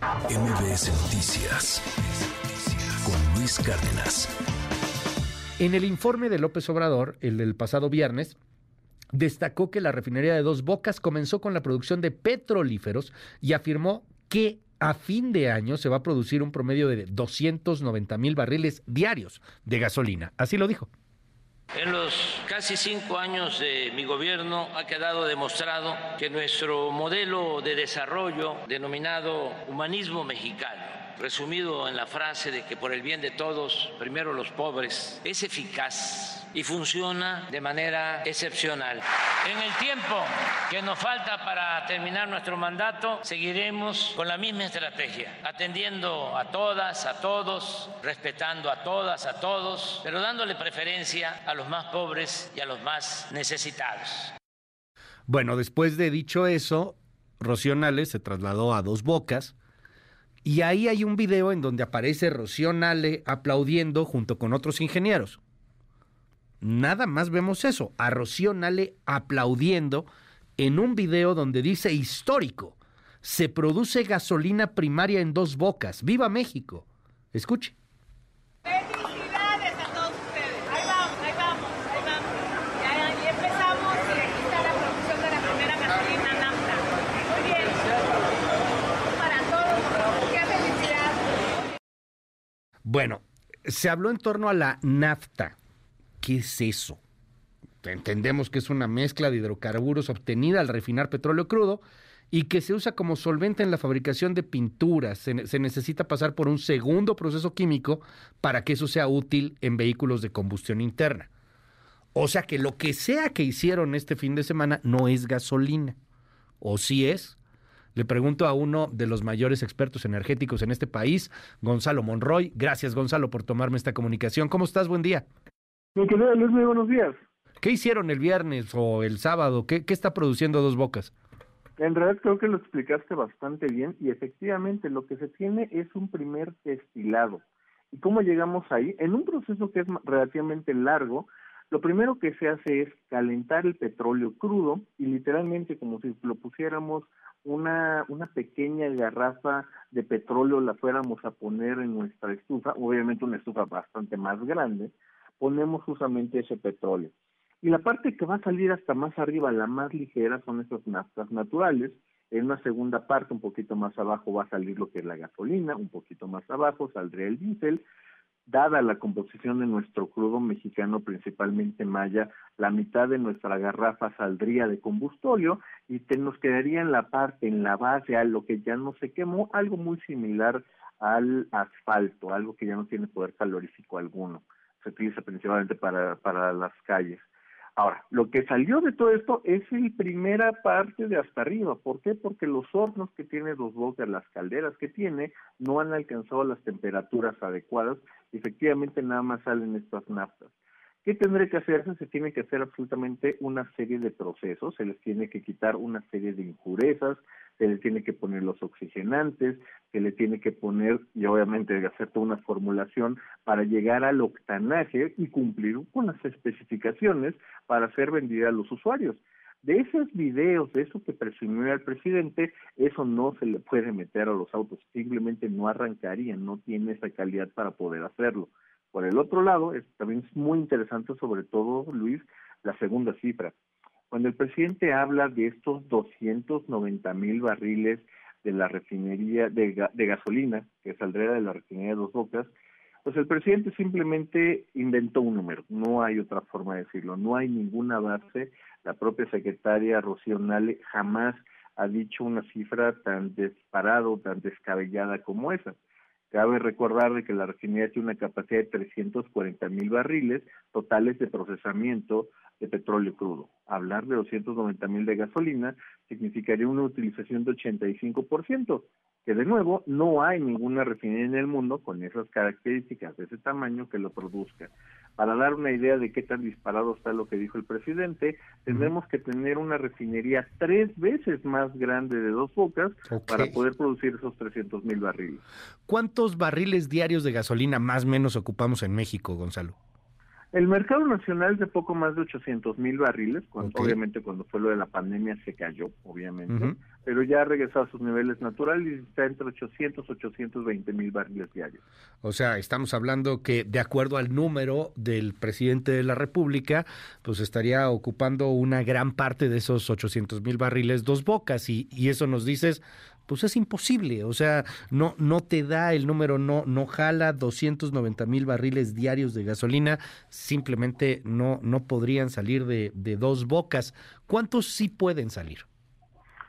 MBS Noticias con Luis Cárdenas. En el informe de López Obrador, el del pasado viernes, destacó que la refinería de Dos Bocas comenzó con la producción de petrolíferos y afirmó que a fin de año se va a producir un promedio de 290 mil barriles diarios de gasolina. Así lo dijo. En los casi cinco años de mi gobierno ha quedado demostrado que nuestro modelo de desarrollo denominado humanismo mexicano resumido en la frase de que por el bien de todos, primero los pobres, es eficaz y funciona de manera excepcional. En el tiempo que nos falta para terminar nuestro mandato, seguiremos con la misma estrategia, atendiendo a todas, a todos, respetando a todas, a todos, pero dándole preferencia a los más pobres y a los más necesitados. Bueno, después de dicho eso, Rocío Nales se trasladó a Dos Bocas, y ahí hay un video en donde aparece Rocío Nale aplaudiendo junto con otros ingenieros. Nada más vemos eso, a Rocío Nale aplaudiendo en un video donde dice histórico, se produce gasolina primaria en dos bocas. ¡Viva México! Escuche. Bueno, se habló en torno a la nafta. ¿Qué es eso? Entendemos que es una mezcla de hidrocarburos obtenida al refinar petróleo crudo y que se usa como solvente en la fabricación de pinturas. Se, se, necesita pasar por un segundo proceso químico para que eso sea útil en vehículos de combustión interna. O sea que lo que sea que hicieron este fin de semana no es gasolina. O sí es. Le pregunto a uno de los mayores expertos energéticos en este país, Gonzalo Monroy. Gracias, Gonzalo, por tomarme esta comunicación. ¿Cómo estás? Buen día. Mi querido Luis, muy buenos días. ¿Qué hicieron el viernes o el sábado? ¿Qué, ¿Qué, está produciendo Dos Bocas? En realidad creo que lo explicaste bastante bien y efectivamente lo que se tiene es un primer destilado. ¿Y cómo llegamos ahí? En un proceso que es relativamente largo, lo primero que se hace es calentar el petróleo crudo y literalmente como si lo pusiéramos una, una pequeña garrafa de petróleo la fuéramos a poner en nuestra estufa, obviamente una estufa bastante más grande, ponemos justamente ese petróleo. Y la parte que va a salir hasta más arriba, la más ligera, son esas naftas naturales. En una segunda parte, un poquito más abajo, va a salir lo que es la gasolina, un poquito más abajo saldría el diésel, dada la composición de nuestro crudo mexicano, principalmente maya, la mitad de nuestra garrafa saldría de combustóleo y te, nos quedaría en la parte, en la base, a lo que ya no se quemó, algo muy similar al asfalto, algo que ya no tiene poder calorífico alguno. Se utiliza principalmente para, para las calles. Ahora, lo que salió de todo esto es la primera parte de hasta arriba. ¿Por qué? Porque los hornos que tiene Dos Bocas, las calderas que tiene, no han alcanzado las temperaturas adecuadas. Efectivamente, nada más salen estas naftas. ¿Qué tendré que hacerse? Se tiene que hacer absolutamente una serie de procesos, se les tiene que quitar una serie de impurezas, se le tiene que poner los oxigenantes, se le tiene que poner y obviamente hacer toda una formulación para llegar al octanaje y cumplir con las especificaciones para ser vendida a los usuarios. De esos videos, de eso que presumió el presidente, eso no se le puede meter a los autos, simplemente no arrancarían, no tiene esa calidad para poder hacerlo. Por el otro lado, es, también es muy interesante, sobre todo, Luis, la segunda cifra. Cuando el presidente habla de estos 290 mil barriles de la refinería de, gasolina que saldría de la refinería de Dos Bocas, pues el presidente simplemente inventó un número, no hay otra forma de decirlo, no hay ninguna base, la propia secretaria Rocío Nale jamás ha dicho una cifra tan disparada tan descabellada como esa. Cabe recordar de que la refinería tiene una capacidad de 340 mil barriles totales de procesamiento de petróleo crudo. Hablar de 290 mil de gasolina significaría una utilización de 85%, que de nuevo no hay ninguna refinería en el mundo con esas características de ese tamaño que lo produzca. Para dar una idea de qué tan disparado está lo que dijo el presidente, tendremos que tener una refinería tres veces más grande de dos bocas okay. para poder producir esos 300 mil barriles. ¿Cuántos barriles diarios de gasolina más o menos ocupamos en México, Gonzalo? El mercado nacional es de poco más de 800 mil barriles, cuando, obviamente cuando fue lo de la pandemia se cayó, obviamente, pero ya ha regresado a sus niveles naturales y está entre 800 y 820 mil barriles diarios. O sea, estamos hablando que de acuerdo al número del presidente de la República, pues estaría ocupando una gran parte de esos 800 mil barriles dos bocas y, y eso nos dices pues es imposible, o sea, no, no te da el número, no, no jala 290 mil barriles diarios de gasolina, simplemente no, no podrían salir de, de dos bocas. ¿Cuántos sí pueden salir?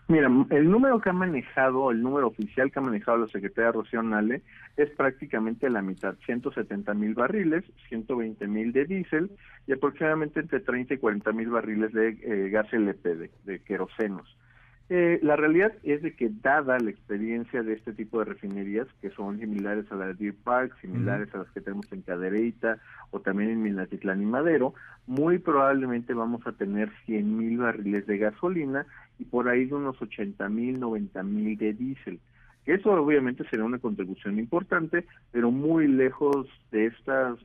Mira, el número que ha manejado, el número oficial que ha manejado la secretaria Rocío Nale es prácticamente la mitad, 170 mil barriles, 120 mil de diésel y aproximadamente entre 30 y 40 mil barriles de eh, gas LP, de, de querosenos. Eh, la realidad es de que dada la experiencia de este tipo de refinerías, que son similares a la de Deer Park, similares a las que tenemos en Cadereyta o también en Minatitlán y Madero, muy probablemente vamos a tener 100 mil barriles de gasolina y por ahí de unos 80 mil, 90 mil de diésel. Eso obviamente será una contribución importante, pero muy lejos de estas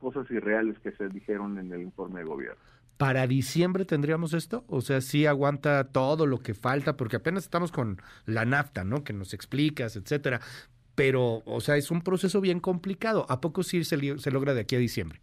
cosas irreales que se dijeron en el informe de gobierno. ¿Para diciembre tendríamos esto? O sea, sí aguanta todo lo que falta, porque apenas estamos con la nafta, ¿no? Que nos explicas, etcétera. Pero, o sea, es un proceso bien complicado. ¿A poco sí se, se logra de aquí a diciembre?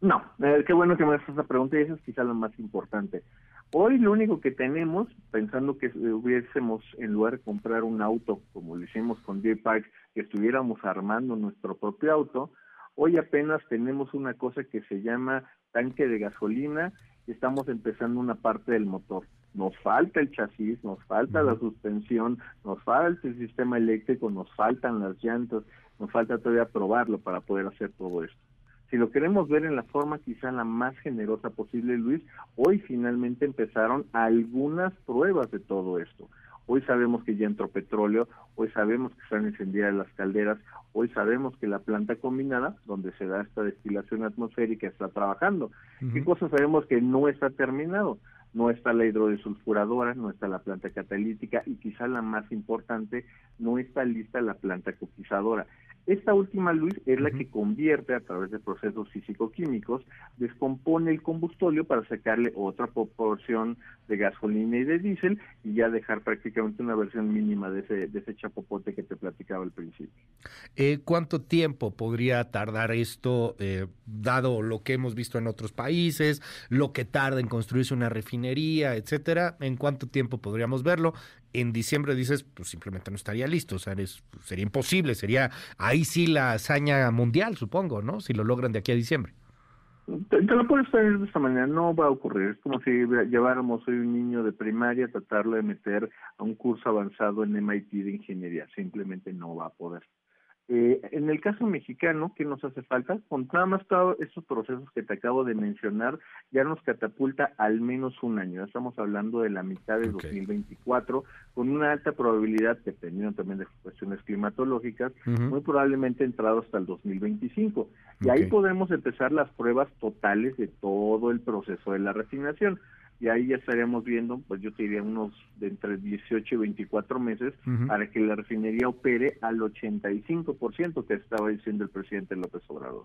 No, eh, qué bueno que me haces esa pregunta y esa es quizá lo más importante. Hoy lo único que tenemos, pensando que hubiésemos, en lugar de comprar un auto, como lo hicimos con Deer Park, que estuviéramos armando nuestro propio auto, hoy apenas tenemos una cosa que se llama tanque de gasolina estamos empezando una parte del motor. Nos falta el chasis, nos falta la suspensión, nos falta el sistema eléctrico, nos faltan las llantas, nos falta todavía probarlo para poder hacer todo esto. Si lo queremos ver en la forma quizá la más generosa posible, Luis, hoy finalmente empezaron algunas pruebas de todo esto. Hoy sabemos que ya entró petróleo, hoy sabemos que están encendidas las calderas, hoy sabemos que la planta combinada, donde se da esta destilación atmosférica, está trabajando. ¿Qué cosas sabemos que no está terminado? No está la hidrodesulfuradora, no está la planta catalítica y quizá la más importante, no está lista la planta coquizadora. Esta última, Luis, es la que convierte a través de procesos físico-químicos, descompone el combustóleo para sacarle otra proporción de gasolina y de diésel y ya dejar prácticamente una versión mínima de ese, de ese chapopote que te platicaba al principio. Eh, ¿Cuánto tiempo podría tardar esto, eh, dado lo que hemos visto en otros países, lo que tarda en construirse una refinería, etcétera? ¿En cuánto tiempo podríamos verlo? En diciembre dices, pues simplemente no estaría listo, o sea, sería imposible, sería ahí sí la hazaña mundial, supongo, ¿no? Si lo logran de aquí a diciembre. Te, lo puedes poner de esta manera, no va a ocurrir. Es como si lleváramos hoy un niño de primaria a tratarlo de meter a un curso avanzado en MIT de ingeniería, simplemente no va a poder. Eh, en el caso mexicano, ¿qué nos hace falta? Con nada más todos esos procesos que te acabo de mencionar, ya nos catapulta al menos un año. Ya estamos hablando de la mitad de 2024, con una alta probabilidad, dependiendo también de cuestiones climatológicas, muy probablemente entrado hasta el 2025. Y ahí podemos empezar las pruebas totales de todo el proceso de la refinación y ahí ya estaríamos viendo, pues yo te diría unos de entre 18 y 24 meses para que la refinería opere al 85% que estaba diciendo el presidente López Obrador.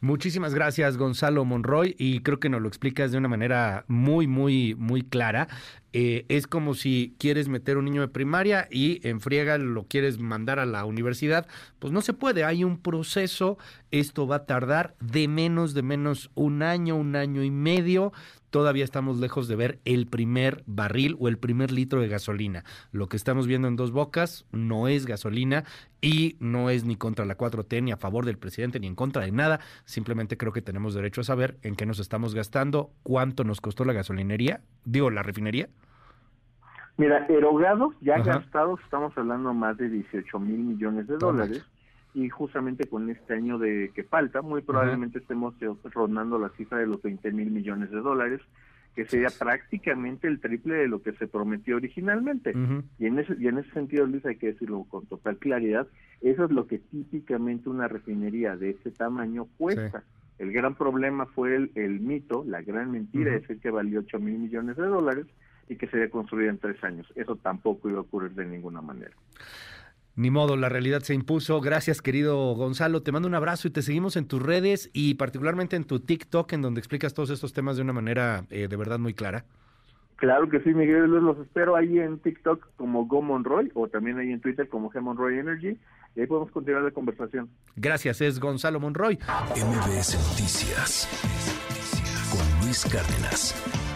Muchísimas gracias, Gonzalo Monroy, y creo que nos lo explicas de una manera muy, muy, muy clara. Eh, es como si quieres meter un niño de primaria y en friega lo quieres mandar a la universidad, pues no se puede, hay un proceso, esto va a tardar de menos, de menos un año, un año y medio, todavía estamos lejos de ver el primer barril o el primer litro de gasolina. Lo que estamos viendo en dos bocas no es gasolina y no es ni contra la 4T, ni a favor del presidente, ni en contra de nada. Simplemente creo que tenemos derecho a saber en qué nos estamos gastando, cuánto nos costó la gasolinería, digo, la refinería. Mira, erogados, ya gastados, estamos hablando más de 18 mil millones de dólares. Y justamente con este año de que falta, muy probablemente estemos rondando la cifra de los 20 mil millones de dólares, que sería prácticamente el triple de lo que se prometió originalmente. y, en ese, y en ese sentido, Luis, hay que decirlo con total claridad, eso es lo que típicamente una refinería de este tamaño cuesta. El gran problema fue el, mito, la gran mentira, es el que valió 8 mil millones de dólares y que sería construida en tres años. Eso tampoco iba a ocurrir de ninguna manera. Ni modo, la realidad se impuso. Gracias, querido Gonzalo. Te mando un abrazo y te seguimos en tus redes y particularmente en tu TikTok, en donde explicas todos estos temas de una manera eh, de verdad muy clara. Claro que sí, Miguel. Los espero ahí en TikTok como Go Monroy o también ahí en Twitter como G Monroy Energy y ahí podemos continuar la conversación. Gracias, es Gonzalo Monroy. MBS Noticias con Luis Cárdenas.